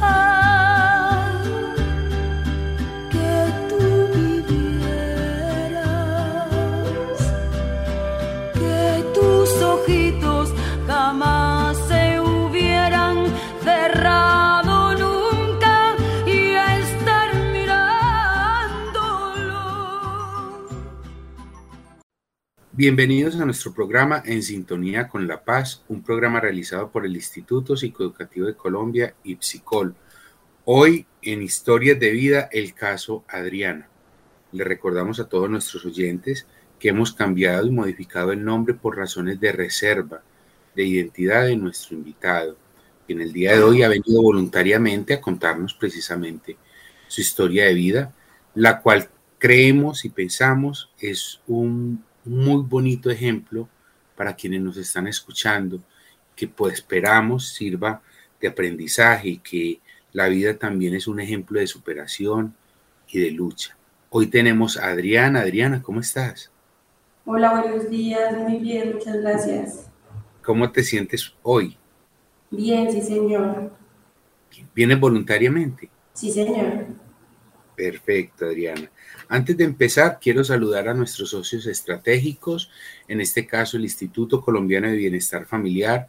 啊。Bienvenidos a nuestro programa En Sintonía con la Paz, un programa realizado por el Instituto Psicoeducativo de Colombia, IPSICOL. Hoy en Historias de Vida, el caso Adriana. Le recordamos a todos nuestros oyentes que hemos cambiado y modificado el nombre por razones de reserva de identidad de nuestro invitado, que en el día de hoy ha venido voluntariamente a contarnos precisamente su historia de vida, la cual creemos y pensamos es un muy bonito ejemplo para quienes nos están escuchando, que pues esperamos sirva de aprendizaje y que la vida también es un ejemplo de superación y de lucha. Hoy tenemos a Adriana. Adriana, ¿cómo estás? Hola, buenos días, muy bien, muchas gracias. ¿Cómo te sientes hoy? Bien, sí, señor. ¿Vienes voluntariamente? Sí, señor. Perfecto, Adriana. Antes de empezar, quiero saludar a nuestros socios estratégicos, en este caso el Instituto Colombiano de Bienestar Familiar,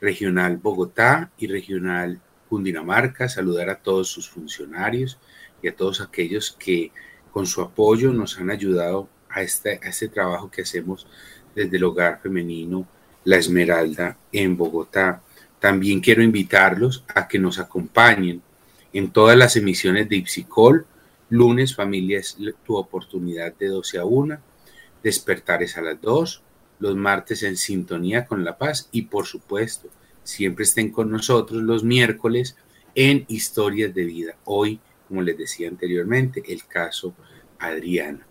Regional Bogotá y Regional Cundinamarca, saludar a todos sus funcionarios y a todos aquellos que con su apoyo nos han ayudado a este, este trabajo que hacemos desde el hogar femenino La Esmeralda en Bogotá. También quiero invitarlos a que nos acompañen en todas las emisiones de Ipsicol. Lunes, familia, es tu oportunidad de 12 a 1. Despertares a las 2. Los martes en sintonía con La Paz. Y por supuesto, siempre estén con nosotros los miércoles en Historias de Vida. Hoy, como les decía anteriormente, el caso Adriana.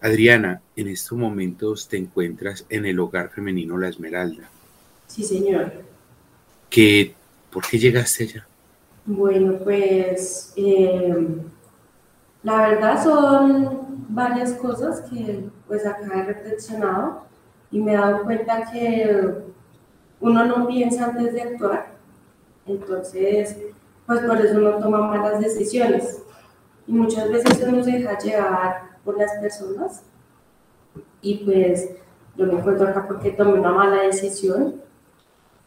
Adriana, en estos momentos te encuentras en el hogar femenino La Esmeralda. Sí, señor. ¿Qué, ¿Por qué llegaste allá? Bueno, pues eh, la verdad son varias cosas que pues acá he reflexionado y me he dado cuenta que uno no piensa antes de actuar, entonces pues por eso uno toma malas decisiones. Y muchas veces uno se deja llevar por las personas y pues yo me encuentro acá porque tomé una mala decisión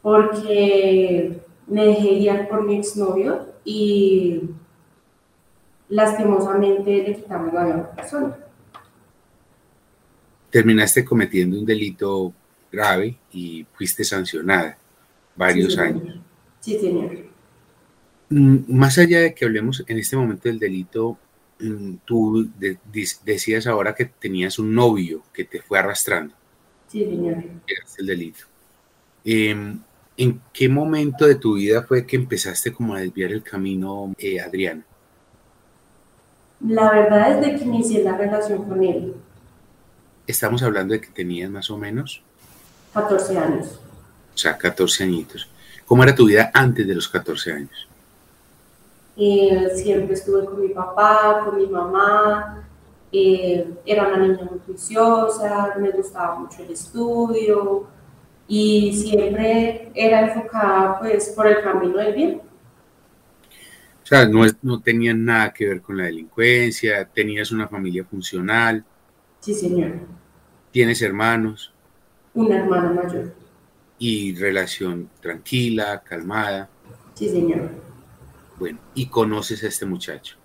porque me dejé guiar por mi exnovio y lastimosamente le quitamos la vida a una persona. Terminaste cometiendo un delito grave y fuiste sancionada varios años. Sí, señor. Mm, más allá de que hablemos en este momento del delito, mm, tú decías ahora que tenías un novio que te fue arrastrando. Sí, señor. el delito. Em, ¿En qué momento de tu vida fue que empezaste como a desviar el camino, eh, Adriana? La verdad es de que inicié la relación con él. Estamos hablando de que tenías más o menos 14 años. O sea, 14 añitos. ¿Cómo era tu vida antes de los 14 años? Eh, siempre estuve con mi papá, con mi mamá. Eh, era una niña muy juiciosa, me gustaba mucho el estudio y siempre era enfocada pues por el camino del bien. O sea, no, no tenían nada que ver con la delincuencia, tenías una familia funcional. Sí, señor. ¿Tienes hermanos? Una hermana mayor. ¿Y relación tranquila, calmada? Sí, señor. Bueno, ¿y conoces a este muchacho?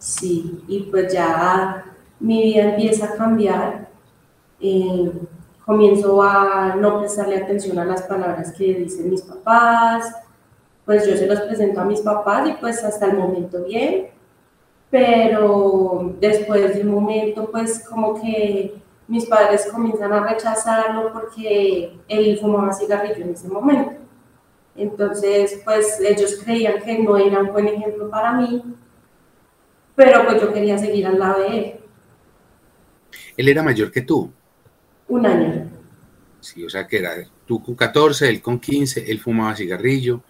Sí, y pues ya mi vida empieza a cambiar. Eh, comienzo a no prestarle atención a las palabras que dicen mis papás, pues yo se los presento a mis papás y pues hasta el momento bien, pero después de un momento pues como que mis padres comienzan a rechazarlo porque él fumaba cigarrillo en ese momento. Entonces, pues ellos creían que no era un buen ejemplo para mí, pero pues yo quería seguir al lado de él. ¿Él era mayor que tú? Un año. Sí, o sea que era tú con 14, él con 15, él fumaba cigarrillo.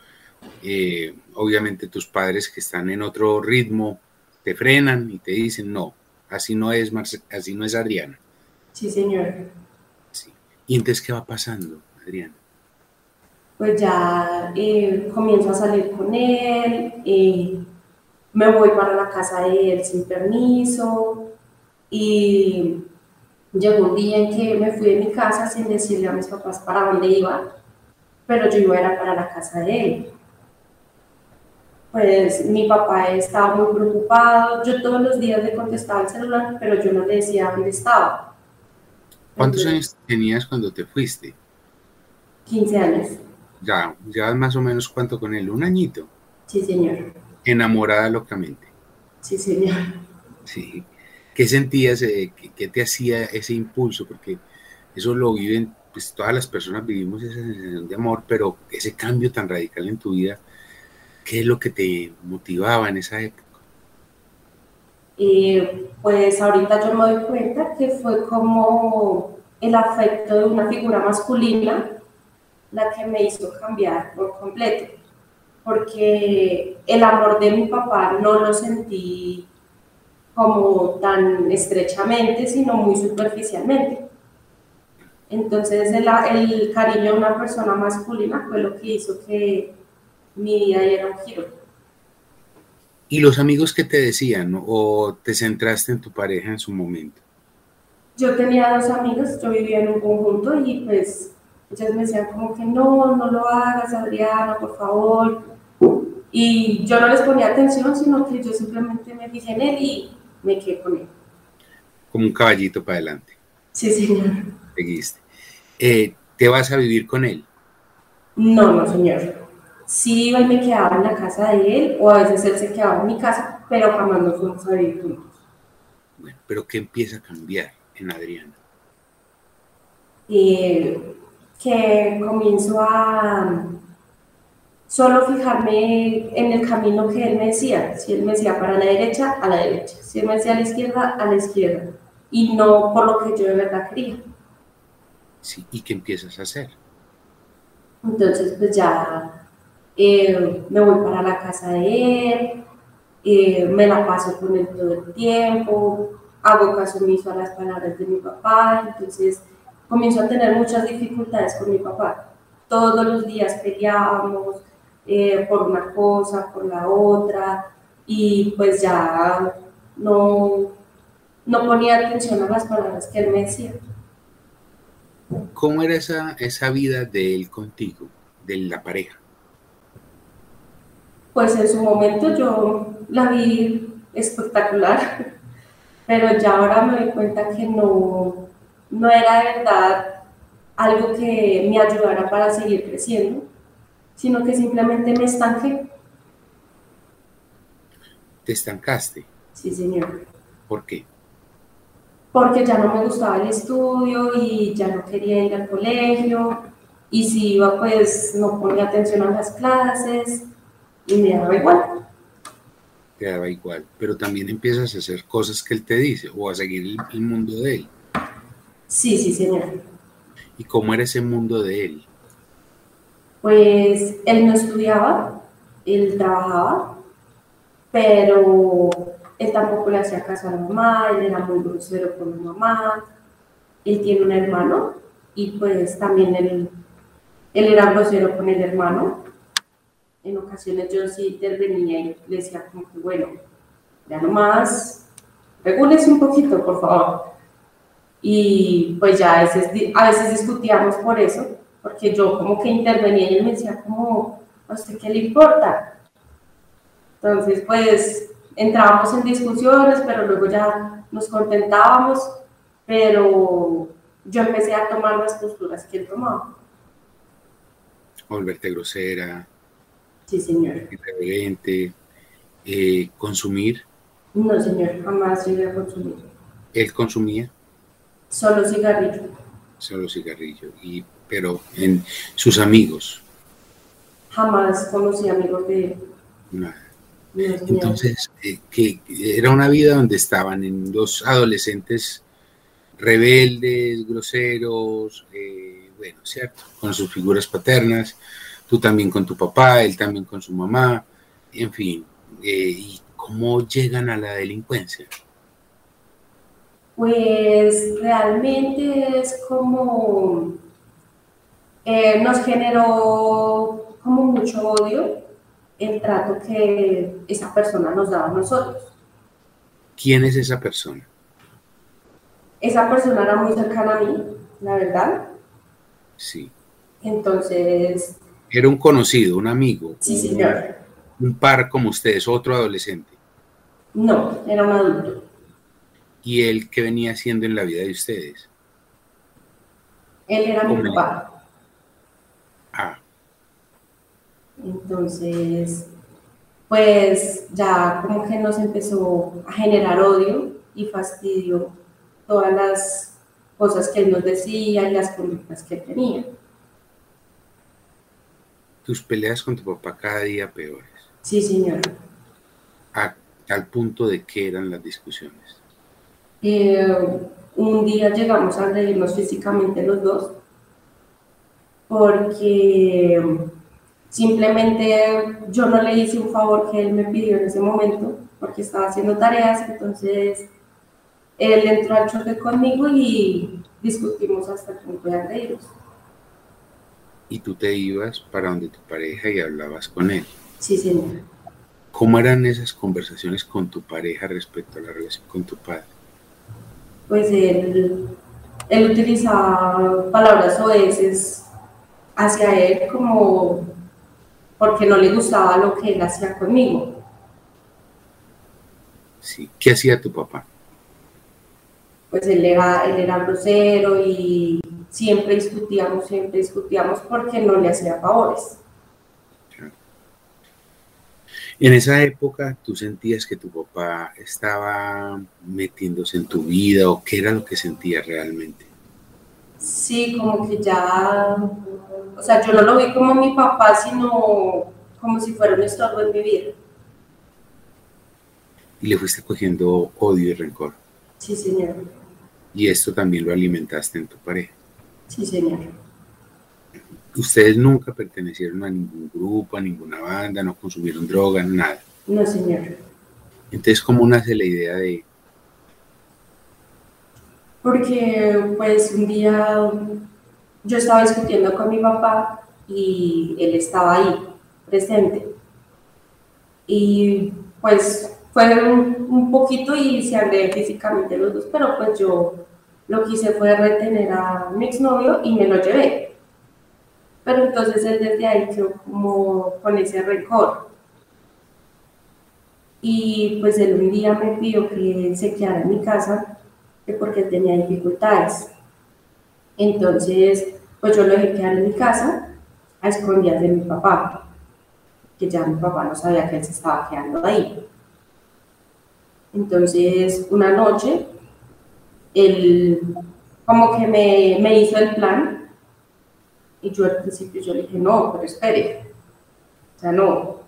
Eh, obviamente tus padres que están en otro ritmo te frenan y te dicen, no, así no es, así no es Adriana. Sí, señor. Sí. ¿Y entonces qué va pasando, Adriana? Pues ya eh, comienzo a salir con él, eh, me voy para la casa de él sin permiso y Llegó un día en que me fui de mi casa sin decirle a mis papás para dónde iba, pero yo iba era para la casa de él. Pues mi papá estaba muy preocupado, yo todos los días le contestaba el celular, pero yo no le decía dónde estaba. ¿Cuántos años tenías cuando te fuiste? 15 años. Ya, ya más o menos cuánto con él, un añito. Sí, señor. Enamorada locamente. Sí, señor. Sí. ¿Qué sentías? Eh, qué, te hacía ese impulso? Porque eso lo viven, pues todas las personas vivimos esa sensación de amor, pero ese cambio tan radical en tu vida, ¿qué es lo que te motivaba en esa época? Eh, pues ahorita yo me doy cuenta que fue como el afecto de una figura masculina la que me hizo cambiar por completo, porque el amor de mi papá no lo sentí como tan estrechamente, sino muy superficialmente. Entonces el, el, cariño de una persona masculina fue lo que hizo que mi vida diera un giro. ¿Y los amigos que te decían o te centraste en tu pareja en su momento? Yo tenía dos amigos, yo vivía en un conjunto y pues ellos me decían como que no, no lo hagas, Adriana, por favor. Y yo no les ponía atención, sino que yo simplemente me fijé en él y me quedé con él. Como un caballito para adelante. Sí, señor. Seguiste. Eh, ¿Te vas a vivir con él? No, no, señor. Sí iba y me quedaba en la casa de él, o a veces él se quedaba en mi casa, pero jamás nos fuimos a vivir juntos. Bueno, pero ¿qué empieza a cambiar en Adriana? Eh, que comienzo a solo fijarme en el camino que él me decía. Si él me decía para la derecha, a la derecha. Si él me decía a la izquierda, a la izquierda. Y no por lo que yo de verdad quería. Sí, ¿y qué empiezas a hacer? Entonces, pues ya eh, me voy para la casa de él, eh, me la paso con él todo el tiempo, hago caso omiso a las palabras de mi papá, entonces comienzo a tener muchas dificultades con mi papá. Todos los días peleábamos, eh, por una cosa, por la otra, y pues ya no, no ponía atención a las palabras que él me decía. ¿Cómo era esa, esa vida de él contigo, de la pareja? Pues en su momento yo la vi espectacular, pero ya ahora me doy cuenta que no, no era de verdad algo que me ayudara para seguir creciendo, sino que simplemente me estanqué. ¿Te estancaste? Sí, señor. ¿Por qué? Porque ya no me gustaba el estudio y ya no quería ir al colegio. Y si iba, pues no ponía atención a las clases y me daba igual. Te daba igual. Pero también empiezas a hacer cosas que él te dice o a seguir el, el mundo de él. Sí, sí, señor. ¿Y cómo era ese mundo de él? Pues él no estudiaba, él trabajaba, pero él tampoco le hacía caso a la mamá, él era muy grosero con la mamá, él tiene un hermano y pues también él, él era grosero con el hermano. En ocasiones yo sí intervenía y le decía como que bueno, ya nomás, regúlese un poquito, por favor. Y pues ya a veces, a veces discutíamos por eso, porque yo como que intervenía y él me decía como, ¿a usted qué le importa? Entonces pues entrábamos en discusiones, pero luego ya nos contentábamos, pero yo empecé a tomar las posturas que él tomaba. Volverte grosera. Sí, señor. Irreverente. Eh, consumir. No, señor, jamás llegué a consumir. ¿Él consumía? Solo cigarrillo. Solo cigarrillo. Y, pero en sus amigos. Jamás conocí amigos de él. Nada. Entonces, eh, que era una vida donde estaban en dos adolescentes rebeldes, groseros, eh, bueno, ¿cierto? Con sus figuras paternas, tú también con tu papá, él también con su mamá, en fin. Eh, ¿Y cómo llegan a la delincuencia? Pues realmente es como, nos generó como mucho odio el trato que esa persona nos daba a nosotros. ¿Quién es esa persona? Esa persona era muy cercana a mí, la verdad. Sí. Entonces... Era un conocido, un amigo. Sí, señor. Un par como ustedes, otro adolescente. No, era un adulto. ¿Y él qué venía haciendo en la vida de ustedes? Él era mi papá. Ah, entonces, pues ya como que nos empezó a generar odio y fastidio todas las cosas que él nos decía y las conductas que él tenía. Tus peleas con tu papá cada día peores. Sí, señor. A tal punto de que eran las discusiones. Eh, un día llegamos a reírnos físicamente los dos porque Simplemente yo no le hice un favor que él me pidió en ese momento porque estaba haciendo tareas, entonces él entró al choque conmigo y discutimos hasta el punto de reírnos. Y tú te ibas para donde tu pareja y hablabas con él. Sí, señor. ¿Cómo eran esas conversaciones con tu pareja respecto a la relación con tu padre? Pues él, él utilizaba palabras oeces hacia él como porque no le gustaba lo que él hacía conmigo. Sí. ¿Qué hacía tu papá? Pues él era, él era grosero y siempre discutíamos, siempre discutíamos porque no le hacía favores. En esa época, ¿tú sentías que tu papá estaba metiéndose en tu vida o qué era lo que sentías realmente? Sí, como que ya o sea, yo no lo vi como mi papá, sino como si fuera un estorbo en mi vida. Y le fuiste cogiendo odio y rencor. Sí, señor. Y esto también lo alimentaste en tu pareja. Sí, señor. Ustedes nunca pertenecieron a ningún grupo, a ninguna banda, no consumieron drogas, nada. No, señor. Entonces, ¿cómo nace la idea de...? Porque, pues, un día yo estaba discutiendo con mi papá y él estaba ahí, presente. Y pues fue un, poquito y se agregó físicamente los dos, pero pues yo lo que hice fue retener a mi exnovio y me lo llevé. Pero entonces él desde ahí quedó como con ese rencor. y pues él un día me pidió que se quedara en mi casa porque tenía dificultades. Entonces, pues yo lo dejé quedar en mi casa a escondidas de mi papá, que ya mi papá no sabía que él se estaba quedando ahí. Entonces, una noche, él como que me, me hizo el plan. Y yo al principio yo le dije, no, pero espere, o sea, no,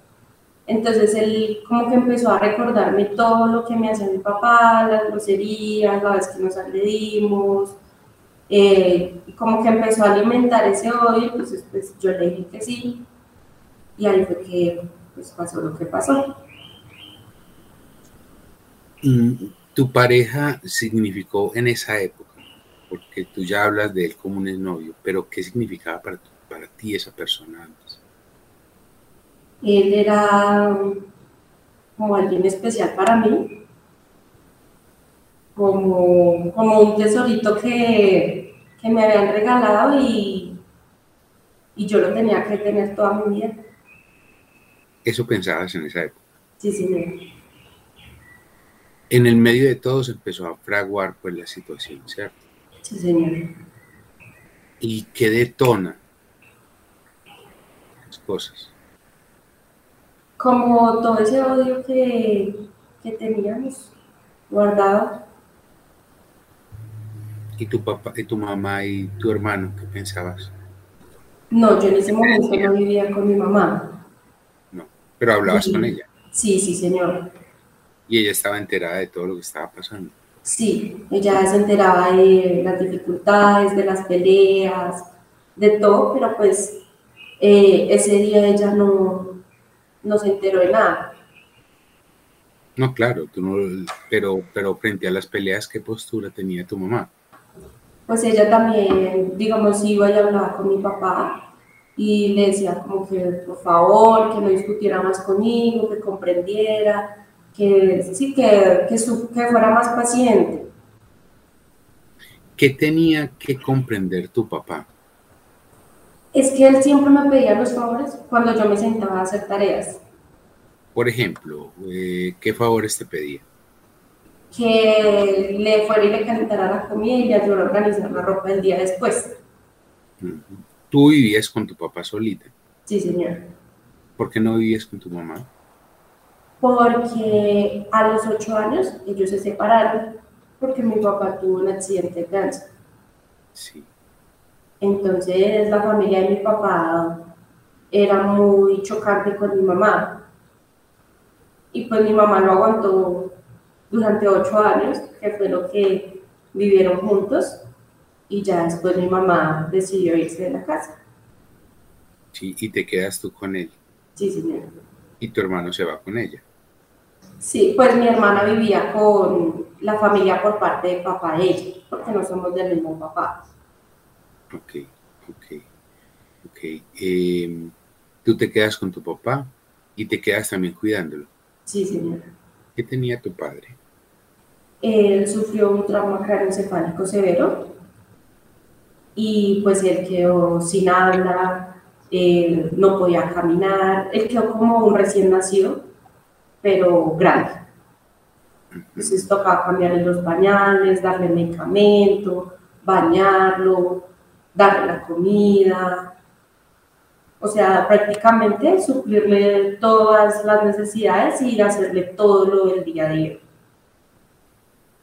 entonces él como que empezó a recordarme todo lo que me hacía mi papá, las groserías, la vez que nos agredimos, eh, como que empezó a alimentar ese odio, entonces pues yo le dije que sí, y ahí fue que pues, pasó lo que pasó. ¿Tu pareja significó en esa época? Porque tú ya hablas de él como un novio, pero ¿qué significaba para, para ti esa persona antes? Él era como alguien especial para mí, como, como un tesorito que, que me habían regalado y, y yo lo tenía que tener toda mi vida. ¿Eso pensabas en esa época? Sí, señor. En el medio de todo se empezó a fraguar pues la situación, ¿cierto? Sí, señor. ¿Y qué detona las cosas? como todo ese odio que, que teníamos guardado. ¿Y tu papá, y tu mamá y tu hermano qué pensabas? No, yo en ese momento no vivía con mi mamá. No, pero hablabas con ella. Sí, sí, señor. ¿Y ella estaba enterada de todo lo que estaba pasando? Sí, ella se enteraba de las dificultades, de las peleas, de todo, pero pues eh, ese día ella no, no se enteró de nada. No, claro, tú no, pero, pero frente a las peleas, ¿qué postura tenía tu mamá? Pues ella también, digamos, iba y hablaba con mi papá y le decía como que por favor, que no discutiera más conmigo, que comprendiera, que sí, que, que, que fuera más paciente. ¿Qué tenía que comprender tu papá? es que él siempre me pedía los favores cuando yo me sentaba a hacer tareas. Por ejemplo, eh, ¿qué favores te pedía? Que le fuera y le calentara la comida y le ayudara a organizar la ropa el día después. ¿Tú vivías con tu papá solita? Sí, señor. ¿Por qué no vivías con tu mamá? Porque a los ocho años ellos se separaron porque mi papá tuvo un accidente de cáncer. Sí. Entonces la familia de mi papá era muy chocante con mi mamá. Y pues mi mamá lo aguantó durante ocho años, que fue lo que vivieron juntos. Y ya después mi mamá decidió irse de la casa. Sí, y te quedas tú con él. Sí, señor. Y tu hermano se va con ella. Sí, pues mi hermana vivía con la familia por parte de papá de ella, porque no somos del mismo papá. Ok, ok, ok. Em, tú te quedas con tu papá y te quedas también cuidándolo. Sí, señora. ¿Qué tenía tu padre? Él sufrió un trauma craneoencefálico severo y pues él quedó sin habla, no podía caminar, él quedó como un recién nacido, pero grande. Entonces tocaba cambiarle los pañales, darle medicamento, bañarlo, darle la comida, o sea, prácticamente suplirle todas las necesidades y hacerle todo lo del día a día.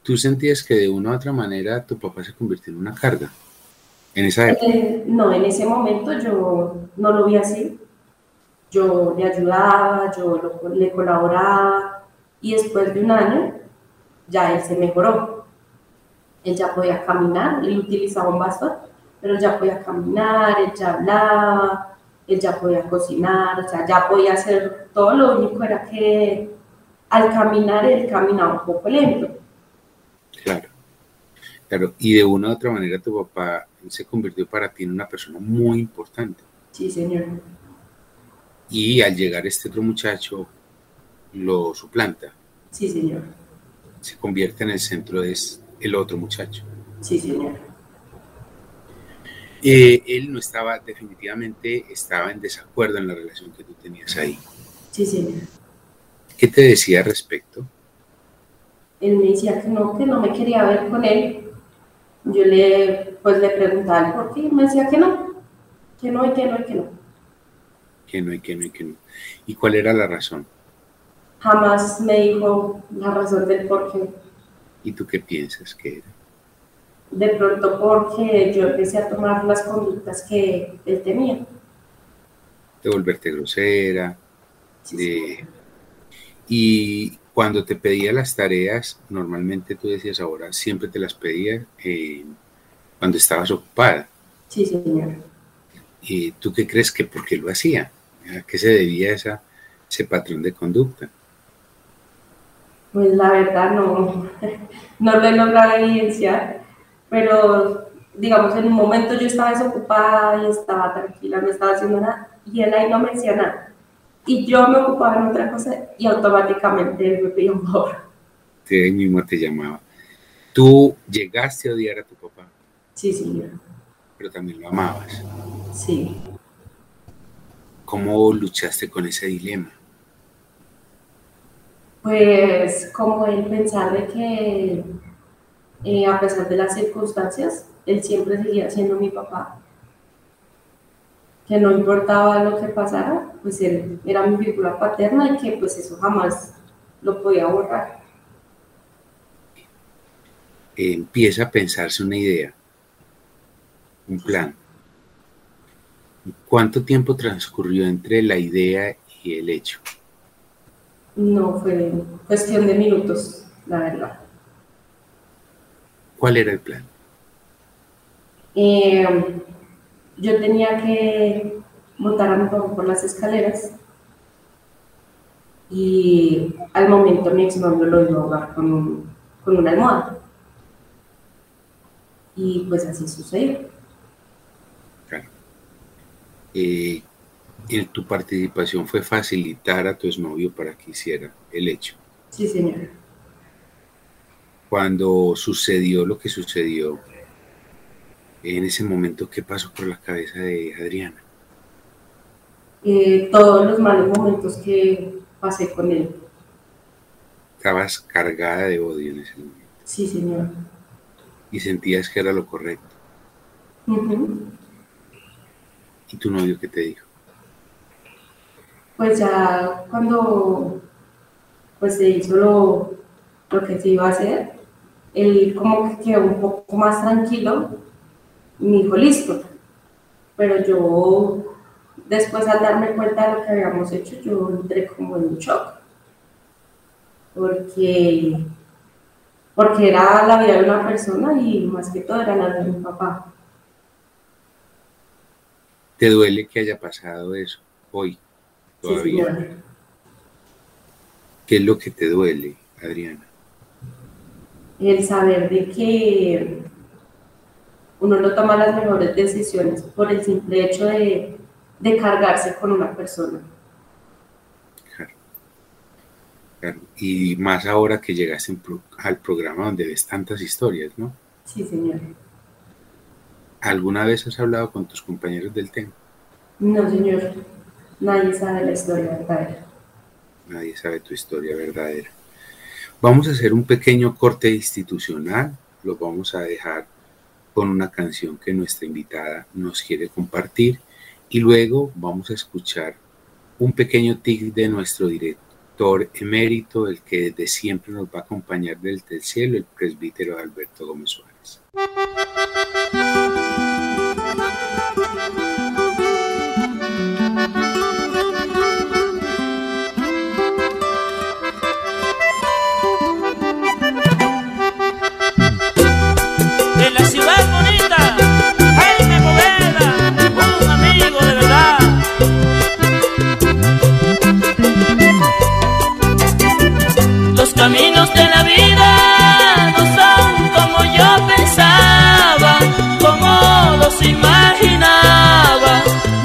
¿Tú sentías que de una u otra manera tu papá se convirtió en una carga en esa época? Eh, no, en ese momento yo no lo vi así. Yo le ayudaba, yo le colaboraba y después de un año ya él se mejoró. Él ya podía caminar, él utilizaba un bastón pero ya podía caminar, él ya hablaba, él ya podía cocinar, o sea, ya podía hacer todo, lo único era que al caminar él caminaba un poco lento. Claro, claro, y de una u otra manera tu papá se convirtió para ti en una persona muy importante. Sí, señor. Y al llegar este otro muchacho, lo suplanta. Sí, señor. Se convierte en el centro de el otro muchacho. Sí, señor. Eh, él no estaba, definitivamente estaba en desacuerdo en la relación que tú tenías ahí. Sí, señor. ¿Qué te decía al respecto? Él me decía que no, que no me quería ver con él. Yo le, pues le preguntaba por qué y me decía que no, que no y que no y que no. Que no y que no y que no. ¿Y cuál era la razón? Jamás me dijo la razón del por qué. ¿Y tú qué piensas que era? De pronto porque yo empecé a tomar las conductas que él tenía. De volverte grosera, de... Y cuando te pedía las tareas, normalmente tú decías ahora, siempre te las pedía eh, cuando estabas ocupada. Sí, señor. ¿Y tú qué crees que por qué lo hacía? ¿A qué se debía esa, ese patrón de conducta? Pues la verdad no, no lo he logrado evidenciar, pero digamos en un momento yo estaba desocupada y estaba tranquila, no estaba haciendo nada, y él ahí no me decía nada y yo me ocupaba en otra cosa y automáticamente él me pidió un favor. Sí, él mismo te llamaba. ¿Tú llegaste a odiar a tu papá? Sí, señor. Pero también lo amabas. Sí. ¿Cómo luchaste con ese dilema? Pues como el pensar de que eh, a pesar de las circunstancias, él siempre seguía siendo mi papá que no importaba lo que pasara, pues él era mi figura paterna y que pues eso jamás lo podía borrar. Empieza a pensarse una idea, un plan. ¿Cuánto tiempo transcurrió entre la idea y el hecho? No, fue cuestión de minutos, la verdad. ¿Cuál era el plan? Eh, yo tenía que montar a mi papá por las escaleras y al momento mi exnovio lo iba a ahogar con, con una almohada. Y pues así sucedió. Eh, tu participación fue facilitar a tu exnovio para que hiciera el hecho. Sí, señora. Cuando sucedió lo que sucedió, en ese momento, ¿qué pasó por la cabeza de Adriana? Eh, todos los malos momentos que pasé con él. Estabas cargada de odio en ese momento. Sí, señor. Y sentías que era lo correcto. ¿Y tu novio qué te dijo? Pues ya cuando pues se hizo lo, lo que se iba a hacer, él como que quedó un poco más tranquilo me dijo, listo. Pero yo, después al darme cuenta de lo que habíamos hecho, yo entré como en un shock. Porque, porque era la vida de una persona y más que todo era la de mi papá. ¿Te duele que haya pasado eso hoy? Todavía. Sí, ¿Qué es lo que te duele, Adriana? El saber de que uno no toma las mejores decisiones por el simple hecho de, cargarse con una persona. Claro. Y más ahora que llegaste al programa donde ves tantas historias, ¿no? Sí, señor. ¿Alguna vez has hablado con tus compañeros del tema? No, señor. Nadie sabe la historia verdadera. Nadie sabe tu historia verdadera. Vamos a hacer un pequeño corte institucional. Lo vamos a dejar con una canción que nuestra invitada nos quiere compartir y luego vamos a escuchar un pequeño tic de nuestro director emérito, el que desde siempre nos va a acompañar desde el cielo, el presbítero Alberto Gómez Suárez. Caminos de la vida no son como yo pensaba, como los imaginaba,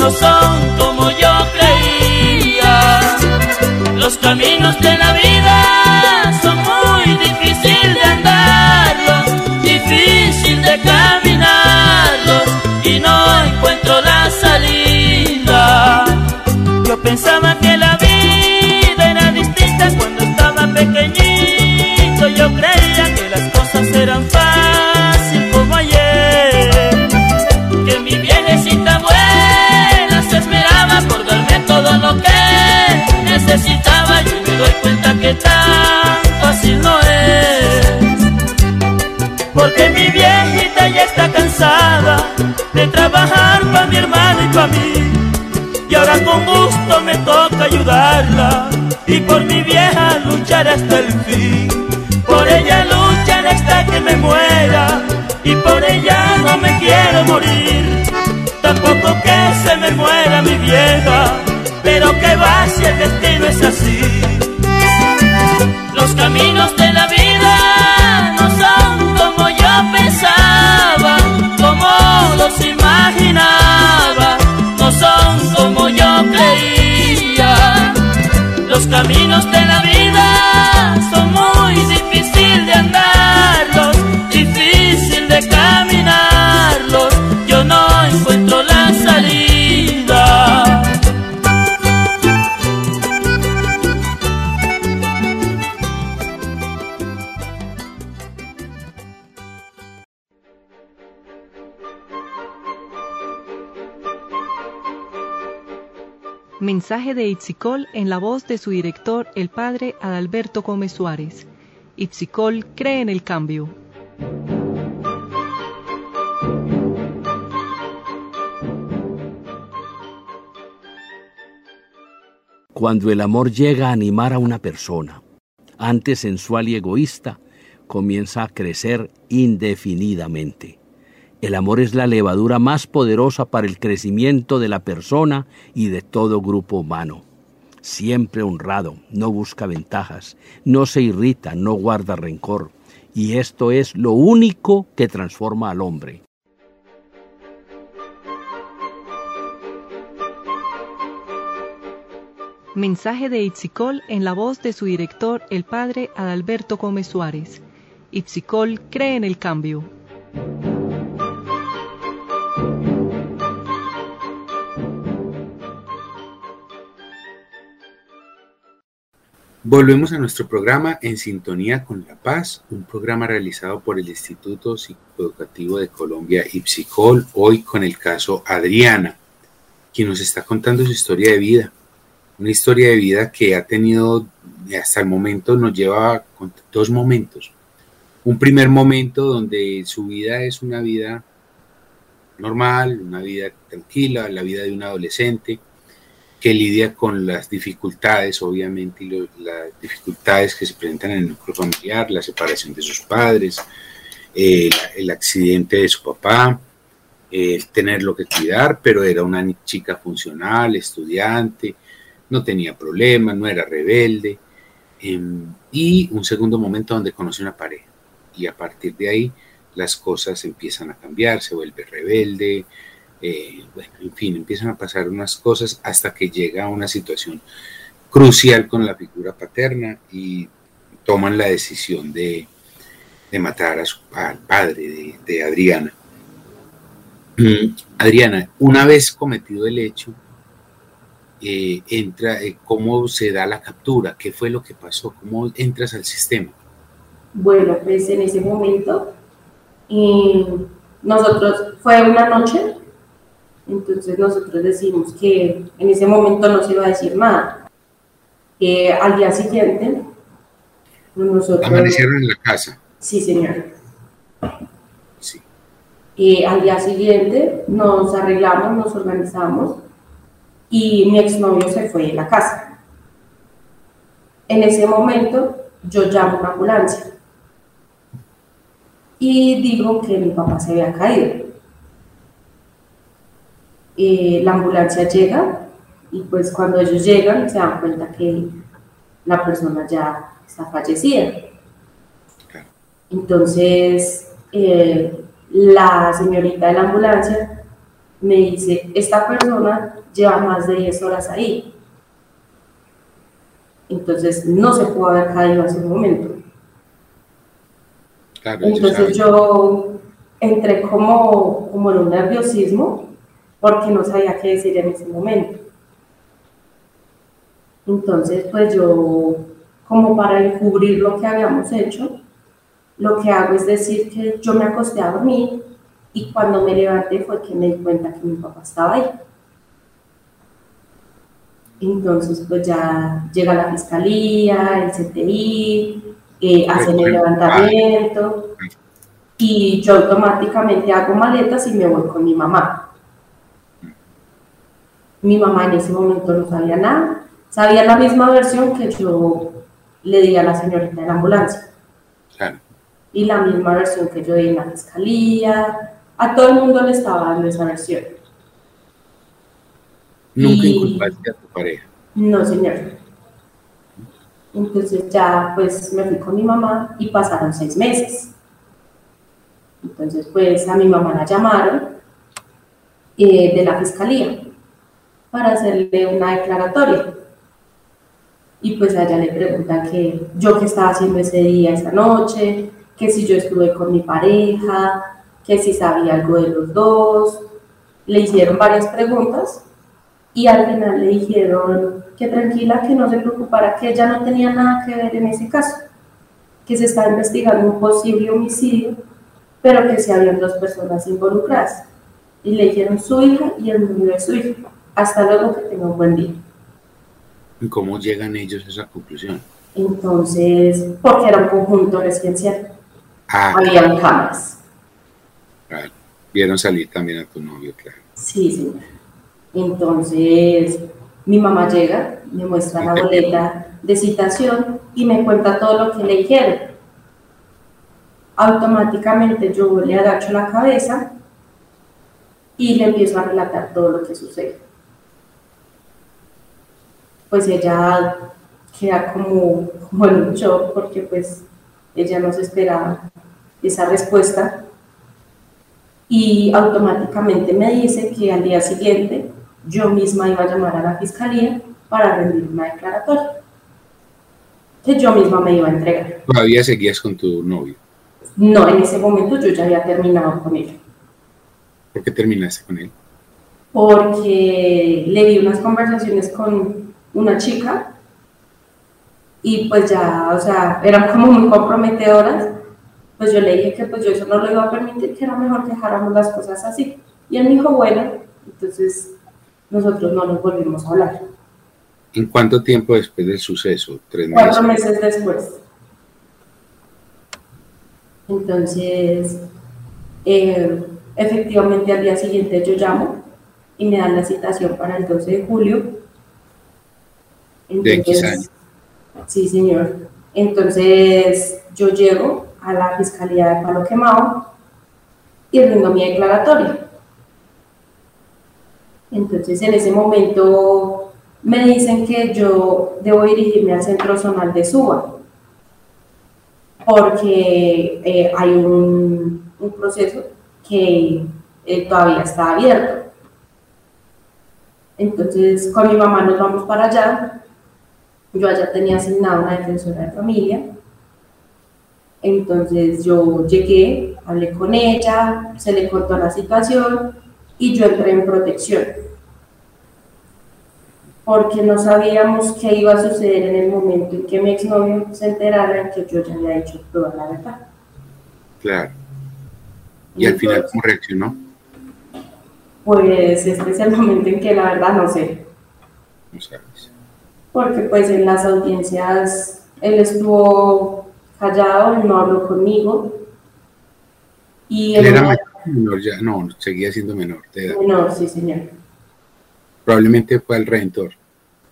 no son como yo creía. Los caminos de la vida son de trabajar para mi hermano y para mí. Y ahora con gusto me toca ayudarla y por mi vieja luchar hasta el fin. Por ella luchar hasta que me muera y por ella no me quiero morir. Tampoco que se me muera mi vieja, pero que va si el destino es así. Caminos de De Itzicol en la voz de su director, el padre Adalberto Gómez Suárez. Itzicol cree en el cambio. Cuando el amor llega a animar a una persona, antes sensual y egoísta, comienza a crecer indefinidamente. El amor es la levadura más poderosa para el crecimiento de la persona y de todo grupo humano. Siempre honrado, no busca ventajas, no se irrita, no guarda rencor. Y esto es lo único que transforma al hombre. Mensaje de Itzicol en la voz de su director, el padre Adalberto Gómez Suárez. Itzicol cree en el cambio. Volvemos a nuestro programa En Sintonía con la Paz, un programa realizado por el Instituto Psicoeducativo de Colombia, IPSICOL, hoy con el caso Adriana, quien nos está contando su historia de vida. Una historia de vida que ha tenido, hasta el momento, nos lleva dos momentos. Un primer momento donde su vida es una vida normal, una vida tranquila, la vida de un adolescente, que lidia con las dificultades, obviamente, las dificultades que se presentan en el núcleo familiar, la separación de sus padres, eh, el accidente de su papá, el tenerlo que cuidar, pero era una chica funcional, estudiante, no tenía problemas, no era rebelde, eh, y un segundo momento donde conoce una pareja, y a partir de ahí las cosas empiezan a cambiar, se vuelve rebelde, eh, bueno, en fin, empiezan a pasar unas cosas hasta que llega a una situación crucial con la figura paterna y toman la decisión de, de matar a su, al padre de, Adriana. Mm, Adriana, una vez cometido el hecho, eh, entra, eh, ¿cómo se da la captura? ¿Qué fue lo que pasó? ¿Cómo entras al sistema? Bueno, pues en ese momento, eh, nosotros, fue una noche, entonces nosotros decimos que en ese momento no se iba a decir nada. Eh, al día siguiente, nosotros... Amanecieron en la casa. Sí, señor. Sí. Eh, al día siguiente nos arreglamos, nos organizamos y mi exnovio se fue de la casa. En ese momento yo llamo a una ambulancia y digo que mi papá se había caído. Eh, la ambulancia llega y pues cuando ellos llegan se dan cuenta que la persona ya está fallecida. Entonces, eh, la señorita de la ambulancia me dice, esta persona lleva más de 10 horas ahí. Entonces, no se pudo haber caído a ese momento. Claro, Entonces yo entré como, como en un nerviosismo porque no sabía qué decir en ese momento. Entonces, pues yo, como para encubrir lo que habíamos hecho, lo que hago es decir que yo me acosté a dormir y cuando me levanté fue que me di cuenta que mi papá estaba ahí. Entonces, pues ya llega la fiscalía, el CTI, eh, hacen el levantamiento y yo automáticamente hago maletas y me voy con mi mamá. Mi mamá en ese momento no sabía nada, sabía la misma versión que yo le di a la señorita de la ambulancia. Y la misma versión que yo di en la fiscalía, a todo el mundo le estaba dando esa versión. ¿Nunca inculpaste a tu pareja? No, señor. Entonces ya pues me fui con mi mamá y pasaron seis meses. Entonces pues a mi mamá la llamaron eh, de la fiscalía para hacerle una declaratoria. Y pues a ella le preguntan que yo qué estaba haciendo ese día, esa noche, que si yo estuve con mi pareja, que si sabía algo de los dos. Le hicieron varias preguntas y al final le dijeron que tranquila, que no se preocupara, que ella no tenía nada que ver en ese caso, que se estaba investigando un posible homicidio, pero que se habían dos personas involucradas. Y le dijeron su hija y el novio de su hija. Hasta luego, que tenga un buen día. ¿Y cómo llegan ellos a esa conclusión? Entonces, porque era un conjunto residencial. Ah, Habían cámaras. claro. Vieron salir también a tu novio, claro. Sí, señora. Entonces, mi mamá llega, me muestra la boleta de citación y me cuenta todo lo que le dijeron. Automáticamente yo le agacho la cabeza y le empiezo a relatar todo lo que sucede. Pues ella queda como, como en un shock porque pues ella no se esperaba esa respuesta y automáticamente me dice que al día siguiente yo misma iba a llamar a la fiscalía para rendir una declaratoria que yo misma me iba a entregar. ¿Todavía seguías con tu novio? No, en ese momento yo ya había terminado con él. ¿Por qué terminaste con él? Porque le di unas conversaciones con una chica y pues ya, o sea, eran como muy comprometedoras. Pues yo le dije que pues yo eso no lo iba a permitir, que era mejor que dejáramos las cosas así. Y él me dijo, bueno, entonces nosotros no nos volvimos a hablar. ¿En cuánto tiempo después del suceso? ¿Tres Cuatro meses? meses después. Entonces, eh, efectivamente al día siguiente yo llamo y me dan la citación para el 12 de julio. De X años. Sí, señor. Entonces yo llego a la Fiscalía de Palo Quemado y rindo mi declaratoria. Entonces en ese momento me dicen que yo debo dirigirme al centro zonal de Suba porque eh, hay un, un proceso que eh, todavía está abierto. Entonces con mi mamá nos vamos para allá. Yo allá tenía asignada una defensora de familia. Entonces yo llegué, hablé con ella, se le contó la situación y yo entré en protección. Porque no sabíamos qué iba a suceder en el momento en que mi exnovio se enterara que yo ya había dicho toda la verdad. Claro. ¿Y al final cómo reaccionó? Pues este es el momento en que la verdad no sé. No sabes. Porque pues en las audiencias él estuvo callado, él no habló conmigo. Y Él era mayor, menor ya, no, seguía siendo menor de edad. menor, sí señor. Probablemente fue al redentor.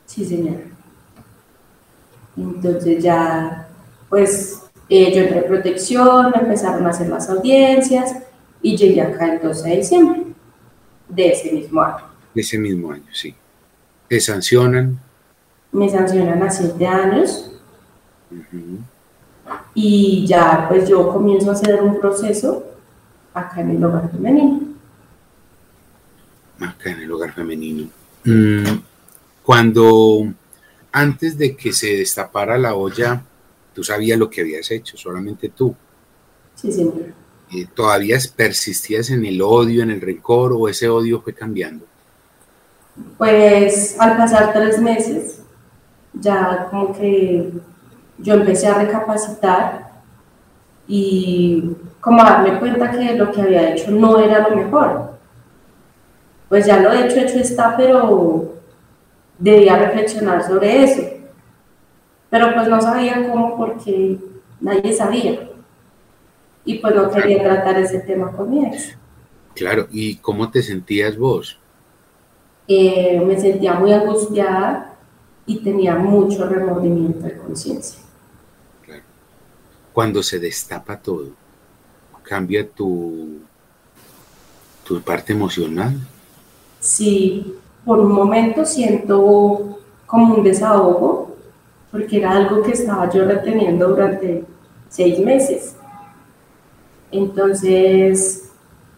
Sí, señor. Entonces ya, pues eh, yo entré en protección, empezaron a hacer las audiencias y llegué acá el 12 de diciembre de ese mismo año. Ese mismo año, sí. Te sancionan. Me sancionan a siete años y ya pues yo comienzo a hacer un proceso acá en el hogar femenino. acá en el hogar femenino. Mm, Cuando antes de que se destapara la olla, tú sabías lo que habías hecho, solamente tú. Sí, señor. Eh, ¿Todavía persistías en el odio, en el rencor o ese odio fue cambiando? Pues al pasar tres meses, ya como que yo empecé a recapacitar y como a darme cuenta que lo que había hecho no era lo mejor. Pues ya lo hecho, hecho está, pero debía reflexionar sobre eso. Pero pues no sabía cómo porque nadie sabía. Y pues no quería tratar ese tema con mi ex. Claro, ¿y cómo te sentías vos? Eh, me sentía muy angustiada y tenía mucho remordimiento de conciencia. Claro. Cuando se destapa todo, cambia tu, tu parte emocional. Sí, por un momento siento como un desahogo, porque era algo que estaba yo reteniendo durante seis meses. Entonces,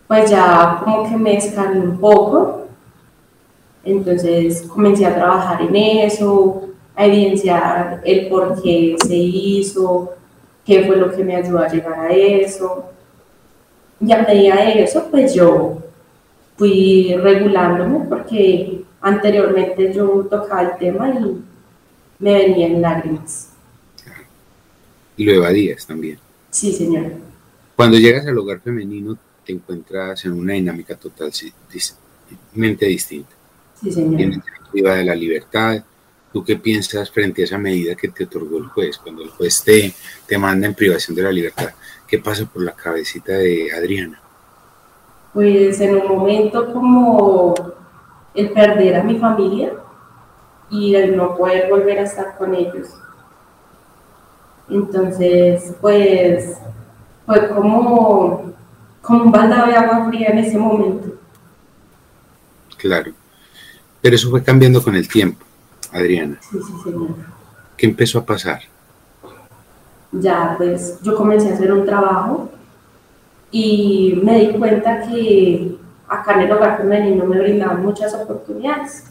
pues ya como que me escalé un poco. Entonces comencé a trabajar en eso, a evidenciar el por qué se hizo, qué fue lo que me ayudó a llegar a eso. Y a medida de eso, pues yo fui regulándome porque anteriormente yo tocaba el tema y me venían lágrimas. Y lo evadías también. Sí, señor. Cuando llegas al hogar femenino, te encuentras en una dinámica totalmente distinta. Sí, señor. priva de la libertad. ¿Tú qué piensas frente a esa medida que te otorgó el juez? Cuando el juez te, te manda en privación de la libertad, ¿qué pasa por la cabecita de Adriana? Pues en un momento como el perder a mi familia y el no poder volver a estar con ellos. Entonces, pues fue como, como un baldado de agua fría en ese momento. Claro. Pero eso fue cambiando con el tiempo, Adriana. Sí, sí, señor. ¿Qué empezó a pasar? Ya, pues yo comencé a hacer un trabajo y me di cuenta que acá en el hogar femenino me brindaban muchas oportunidades,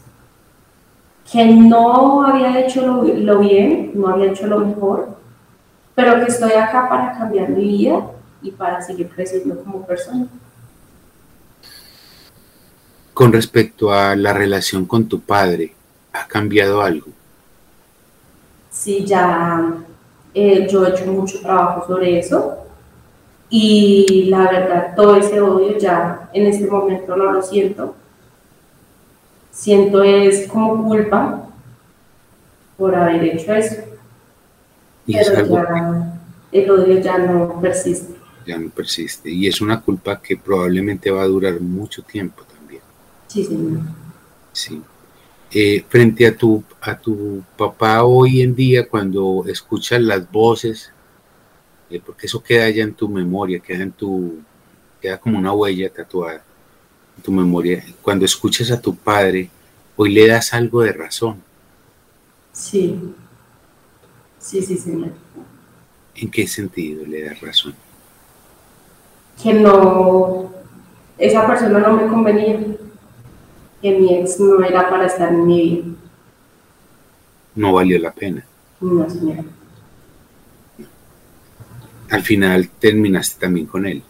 que no había hecho lo, lo, bien, no había hecho lo mejor, pero que estoy acá para cambiar mi vida y para seguir creciendo como persona. Con respecto a la relación con tu padre, ¿ha cambiado algo? Sí, ya eh, yo he hecho mucho trabajo sobre eso y la verdad todo ese odio ya en este momento no lo siento. Siento es como culpa por haber hecho eso. Y pero es algo ya el odio ya no persiste. ya no persiste. Y es una culpa que probablemente va a durar mucho tiempo. Sí, señor. Sí. Eh, frente a tu, a tu papá hoy en día, cuando escuchas las voces, eh, porque eso queda ya en tu memoria, queda en tu, queda como una huella tatuada en tu memoria. Cuando escuchas a tu padre, hoy le das algo de razón. Sí. Sí, sí, señor. ¿En qué sentido le das razón? Que no, esa persona no me convenía. Que mi ex no era para estar en mi vida. No valió la pena. No, señor. Al final terminaste también con él.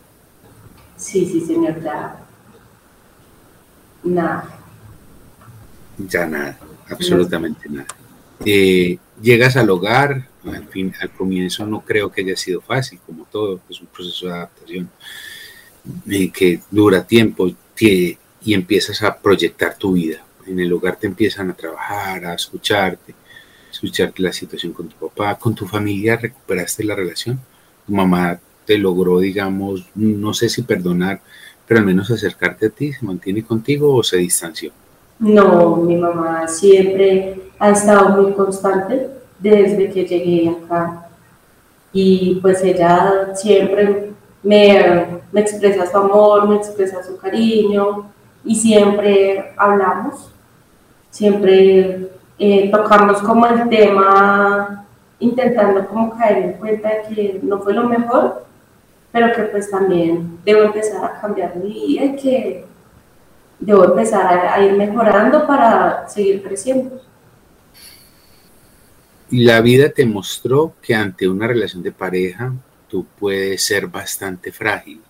Sí, sí, señor, ya. Nada. Ya nada, absolutamente nada. Eh, llegas al hogar, al, fin, al comienzo no creo que haya sido fácil, como todo, es un proceso de adaptación eh, que dura tiempo que, y empiezas a proyectar tu vida. En el hogar te empiezan a trabajar, a escucharte, escucharte la situación con tu papá, con tu familia, recuperaste la relación. Tu mamá te logró, digamos, no sé si perdonar, pero al menos acercarte a ti, se mantiene contigo o se distanció. No, mi mamá siempre ha estado muy constante desde que llegué acá. Y pues ella siempre me, me expresa su amor, me expresa su cariño y siempre hablamos, siempre eh, tocamos como el tema intentando como caer en cuenta de que no fue lo mejor, pero que pues también debo empezar a cambiar mi vida y que debo empezar a, a ir mejorando para seguir creciendo. La vida te mostró que ante una relación de pareja tú puedes ser bastante frágil.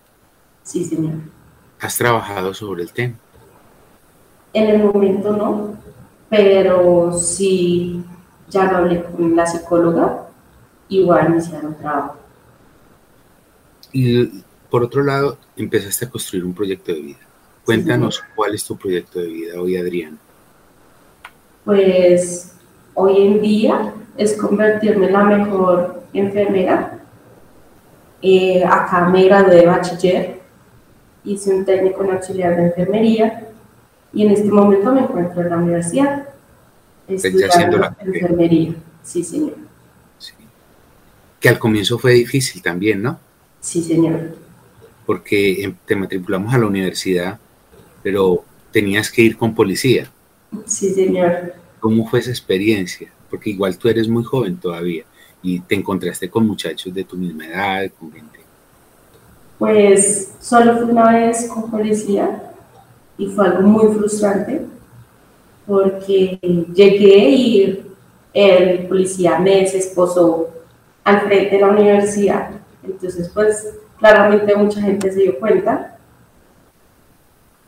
Sí, señor. ¿Has trabajado sobre el tema? En el momento no, pero sí ya lo hablé con la psicóloga, igual me hicieron trabajo. Y por otro lado, empezaste a construir un proyecto de vida. Cuéntanos cuál es tu proyecto de vida hoy, Adrián. pues hoy en día es convertirme en la mejor enfermera. Eh, acá me gradué de bachiller, hice un técnico en auxiliar de enfermería y en este momento me encuentro en la universidad estudiando la enfermería. Sí, señor. Que al comienzo fue difícil también, ¿no? Sí, señor. Porque em, te matriculamos a la universidad, pero tenías que ir con policía. Sí, señor. ¿Cómo fue esa experiencia? Porque igual tú eres muy joven todavía y te encontraste con muchachos de tu misma edad, con gente. Pues solo fue una vez con policía y fue algo muy frustrante porque llegué y el policía me desesposó al frente de la universidad. Entonces, pues claramente mucha gente se dio cuenta.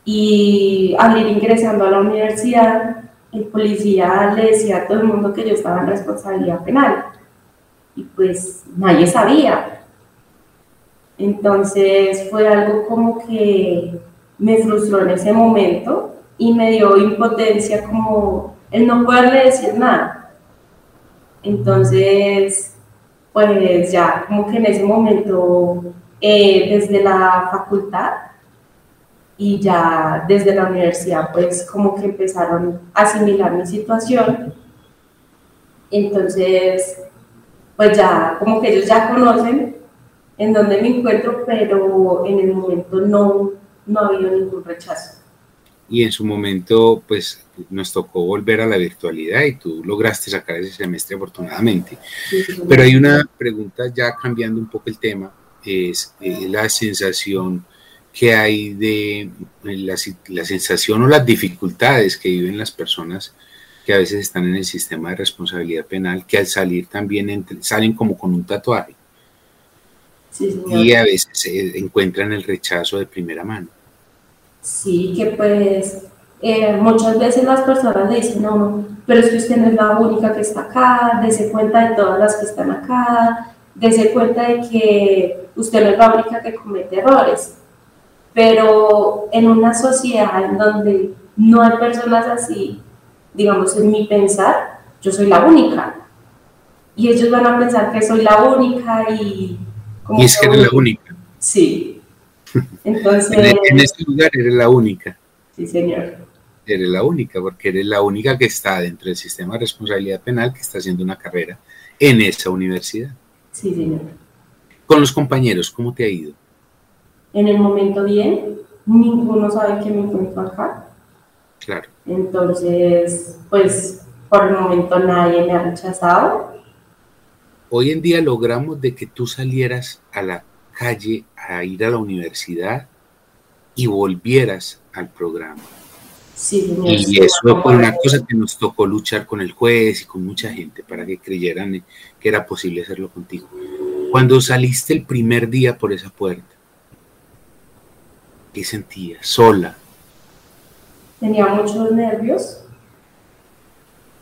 Y al ir ingresando a la universidad, el policía le decía a todo el mundo que yo estaba en responsabilidad penal. Y pues nadie sabía. Entonces fue algo como que me frustró en ese momento y me dio impotencia como el no poderle decir nada. Entonces, pues ya como que en ese momento, eh, desde la facultad, y ya desde la universidad pues como que empezaron a asimilar mi situación. Entonces, pues ya como que ellos ya conocen en dónde me encuentro, pero en el momento no, no ha habido ningún rechazo. Y en su momento, pues nos tocó volver a la virtualidad y tú lograste sacar ese semestre afortunadamente. Pero hay una pregunta ya cambiando un poco el tema, es eh, la sensación que hay de la, la, sensación o las dificultades que viven las personas que a veces están en el sistema de responsabilidad penal, que al salir también salen como con un tatuaje. Y a veces se encuentran el rechazo de primera mano. Sí, que pues eh, muchas veces las personas le dicen, no, pero es que usted no es la única que está acá, dése cuenta de todas las que están acá, dése cuenta de que usted no es la única que comete errores pero en una sociedad en donde no hay personas así, digamos, en mi pensar, yo soy la única. Y ellos van a pensar que soy la única y... y es que eres la única. Sí. Entonces... en, este lugar eres la única. Sí, señor. Eres la única, porque eres la única que está dentro del sistema de responsabilidad penal que está haciendo una carrera en esa universidad. Sí, señor. Con los compañeros, ¿cómo te ha ido? en el momento bien, ninguno sabe que me encuentro acá. Claro. Entonces, pues por el momento nadie me ha rechazado. Hoy en día logramos de que tú salieras a la calle a ir a la universidad y volvieras al programa. Sí, y eso fue una cosa que nos tocó luchar con el juez y con mucha gente para que creyeran que era posible hacerlo contigo. Cuando saliste el primer día por esa puerta, ¿Qué sentía? Sola. Tenía muchos nervios,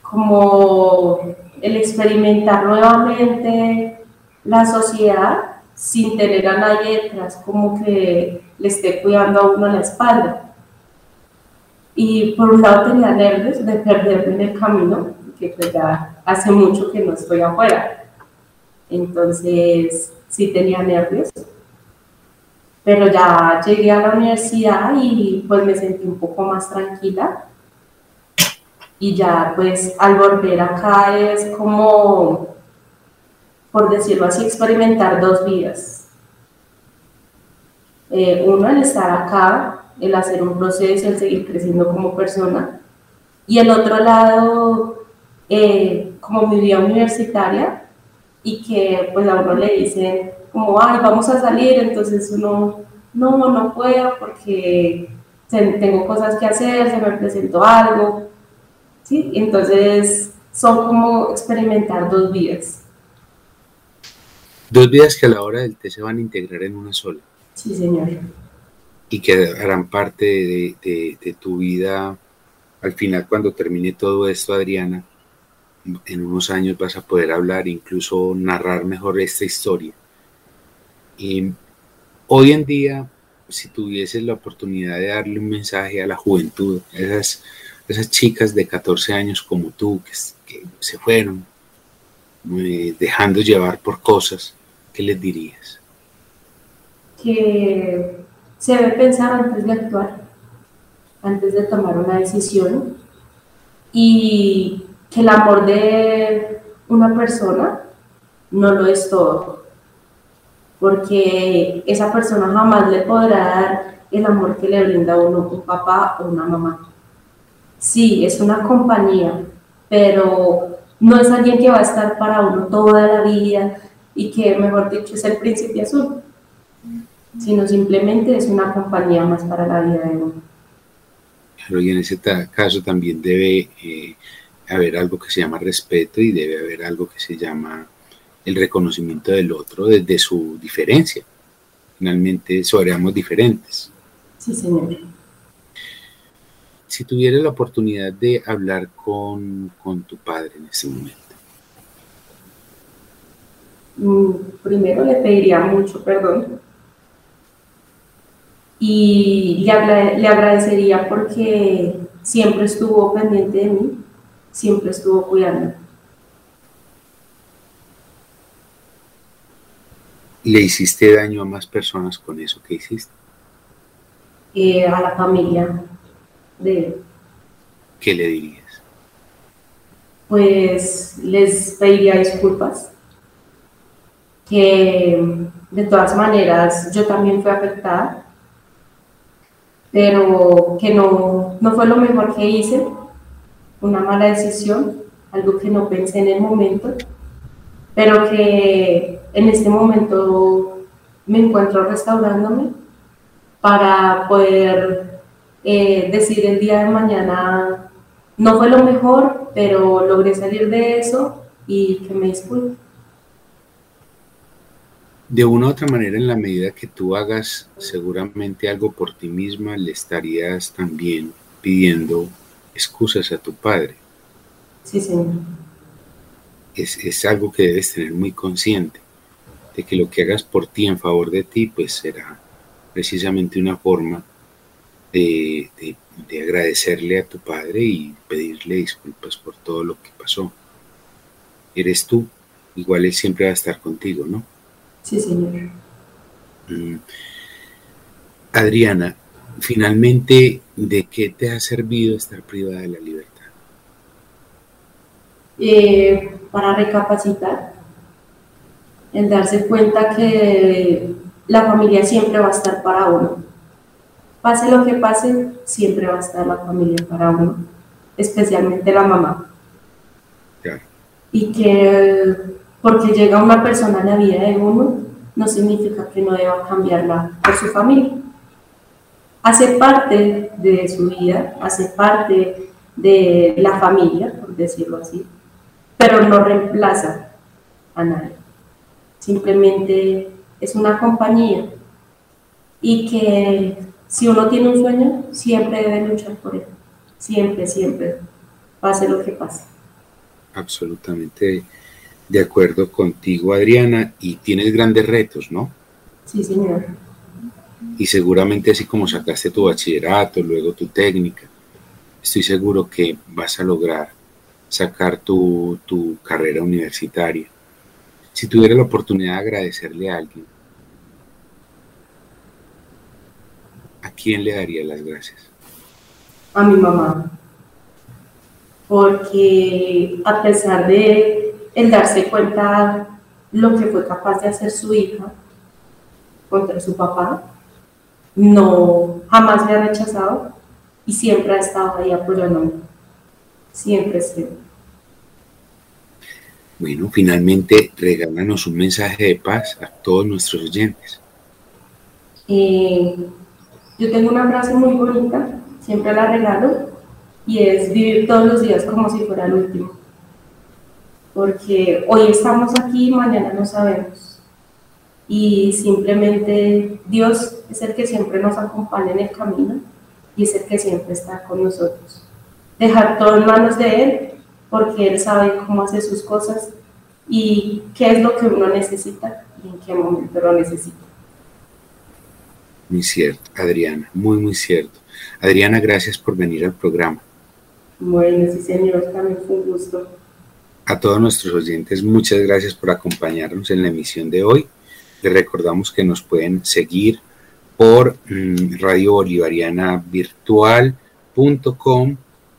como el experimentar nuevamente la sociedad sin tener a nadie detrás, como que le esté cuidando a uno la espalda. Y por un lado tenía nervios de perderme en el camino, que pues ya hace mucho que no estoy afuera. Entonces, sí tenía nervios, pero ya llegué a la universidad y pues me sentí un poco más tranquila. Y ya pues al volver acá es como, por decirlo así, experimentar dos vidas. Eh, uno, el estar acá, el hacer un proceso, el seguir creciendo como persona. Y el otro lado, eh, como mi vida universitaria y que pues a uno le dicen, como, ay, vamos a salir, entonces uno, no, no puedo porque tengo cosas que hacer, se me presentó algo, ¿sí? Entonces son como experimentar dos vidas. Dos vidas que a la hora del té se van a integrar en una sola. Sí, señor. Y que harán parte de, de tu vida al final cuando termine todo esto, Adriana, en unos años vas a poder hablar, incluso narrar mejor esta historia y hoy en día, si tuvieses la oportunidad de darle un mensaje a la juventud, esas esas chicas de 14 años como tú que, se fueron eh, dejando llevar por cosas, ¿qué les dirías? Que se debe pensar antes de actuar, antes de tomar una decisión y que el amor de una persona no lo es todo, porque esa persona jamás le podrá dar el amor que le brinda uno un papá o una mamá. Sí, es una compañía, pero no es alguien que va a estar para uno toda la vida y que, mejor dicho, es el príncipe azul, sino simplemente es una compañía más para la vida de uno. Pero y en ese caso también debe eh, haber algo que se llama respeto y debe haber algo que se llama el reconocimiento del otro desde su diferencia. Finalmente, somos diferentes. Sí, señor. Si tuvieras la oportunidad de hablar con, tu padre en ese momento. Mm, primero le pediría mucho perdón y le, le agradecería porque siempre estuvo pendiente de mí, siempre estuvo cuidando. ¿Le hiciste daño a más personas con eso que hiciste? Eh, a la familia de él. ¿Qué le dirías? Pues les pediría disculpas, que de todas maneras yo también fui afectada, pero que no, no fue lo mejor que hice, una mala decisión, algo que no pensé en el momento, pero que en este momento me encuentro restaurándome para poder eh, decir el día de mañana, no fue lo mejor, pero logré salir de eso y que me disculpe. De una u otra manera, en la medida que tú hagas seguramente algo por ti misma, le estarías también pidiendo excusas a tu padre. Sí, señor. Es, es algo que debes tener muy consciente, de que lo que hagas por ti en favor de ti, pues será precisamente una forma de, agradecerle a tu padre y pedirle disculpas por todo lo que pasó. Eres tú, igual él siempre va a estar contigo, ¿no? Sí, señor. Mm. Adriana, finalmente, ¿de qué te ha servido estar privada de la libertad? Eh, para recapacitar, en darse cuenta que la familia siempre va a estar para uno. Pase lo que pase, siempre va a estar la familia para uno, especialmente la mamá. Y que porque llega una persona en la vida de uno, no significa que no deba cambiarla por su familia. Hace parte de su vida, hace parte de la familia, por decirlo así, pero no reemplaza a nadie. Simplemente es una compañía y que si uno tiene un sueño, siempre debe luchar por él. Siempre, siempre, pase lo que pase. Absolutamente de acuerdo contigo, Adriana, y tienes grandes retos, ¿no? Sí, señor. Y seguramente así como sacaste tu bachillerato, luego tu técnica, estoy seguro que vas a lograr sacar tu, tu carrera universitaria si tuviera la oportunidad de agradecerle a alguien, ¿a quién le daría las gracias? A mi mamá. Porque a pesar de el darse cuenta lo que fue capaz de hacer su hija contra su papá, no jamás me ha rechazado y siempre ha estado ahí apoyándome. Siempre, siempre. Bueno, finalmente regálanos un mensaje de paz a todos nuestros oyentes. Eh, yo tengo una frase muy bonita, siempre la regalo, y es vivir todos los días como si fuera el último. Porque hoy estamos aquí, mañana no sabemos. Y simplemente Dios es el que siempre nos acompaña en el camino y es el que siempre está con nosotros. Dejar todo en manos de Él porque Él sabe cómo hace sus cosas y qué es lo que uno necesita y en qué momento lo necesita. Muy cierto, Adriana, muy, muy cierto. Adriana, gracias por venir al programa. Bueno, sí señor, también fue un gusto. A todos nuestros oyentes, muchas gracias por acompañarnos en la emisión de hoy. Les recordamos que nos pueden seguir por mm, Radio Bolivariana Virtual.com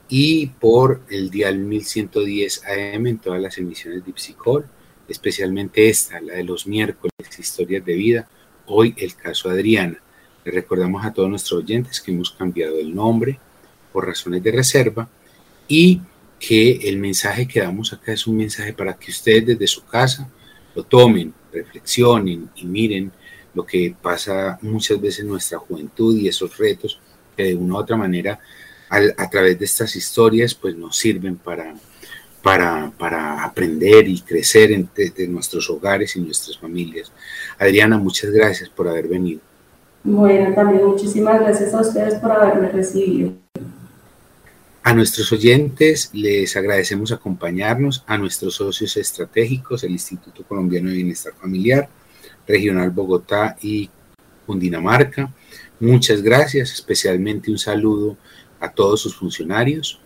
y por el dial 1110 AM en todas las emisiones de Ipsicol, especialmente esta, la de los miércoles, Historias de Vida, hoy el caso Adriana. Recordamos a todos nuestros oyentes que hemos cambiado el nombre por razones de reserva y que el mensaje que damos acá es un mensaje para que ustedes desde su casa lo tomen, reflexionen y miren lo que pasa muchas veces en nuestra juventud y esos retos que de una u otra manera a, través de estas historias pues nos sirven para, para, para aprender y crecer en, nuestros hogares y nuestras familias. Adriana, muchas gracias por haber venido. Bueno, también muchísimas gracias a ustedes por haberme recibido. A nuestros oyentes les agradecemos acompañarnos, a nuestros socios estratégicos, el Instituto Colombiano de Bienestar Familiar, Regional Bogotá y Cundinamarca. Muchas gracias, especialmente un saludo a todos sus funcionarios.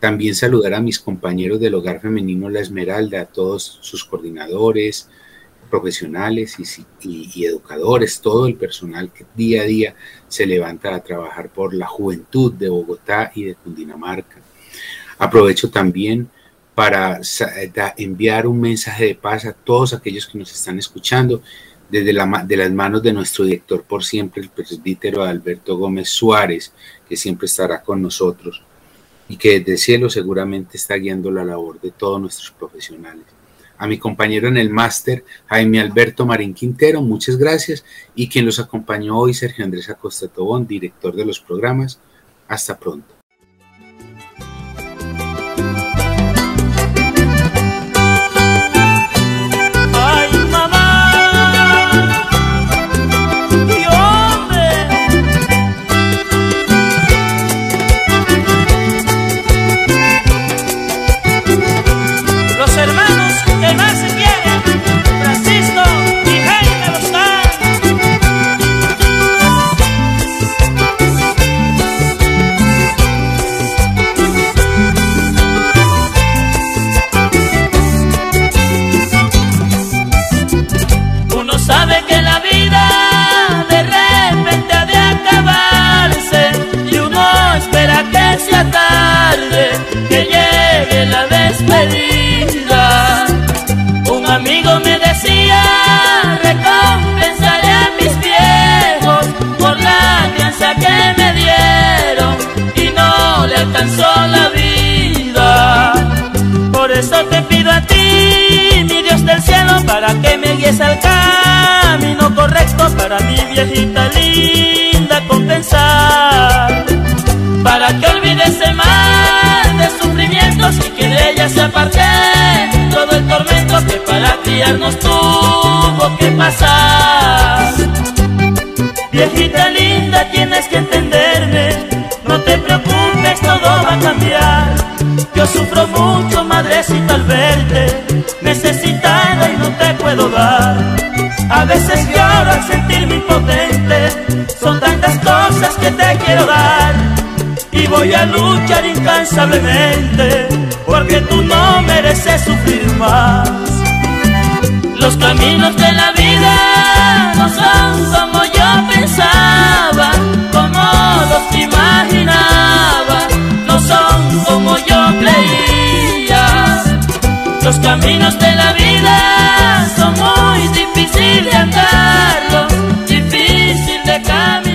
También saludar a mis compañeros del Hogar Femenino La Esmeralda, a todos sus coordinadores, profesionales y, educadores, todo el personal que día a día se levanta a trabajar por la juventud de Bogotá y de Cundinamarca. Aprovecho también para enviar un mensaje de paz a todos aquellos que nos están escuchando desde la, de las manos de nuestro director por siempre, el presbítero Alberto Gómez Suárez, que siempre estará con nosotros y que desde el cielo seguramente está guiando la labor de todos nuestros profesionales. A mi compañero en el máster, Jaime Alberto Marín Quintero, muchas gracias. Y quien los acompañó hoy, Sergio Andrés Acosta Tobón, director de los programas. Hasta pronto. Para que me guíes al camino correcto para mi viejita linda compensar. Para que olvides el mal de sufrimientos y que de ella se aparte todo el tormento que para criarnos tuvo que pasar. Viejita linda, tienes que entenderme, no te preocupes todo va a cambiar. Yo sufro mucho, madrecita, al verte, necesitada te puedo dar. A veces lloro al sentirme impotente, son tantas cosas que te quiero dar. Y voy a luchar incansablemente, porque tú no mereces sufrir más. Los caminos de la vida no son como yo pensaba, como los imaginaba, no son como yo creía. Los caminos de la vida son muy difíciles de andarlo, difícil de caminar.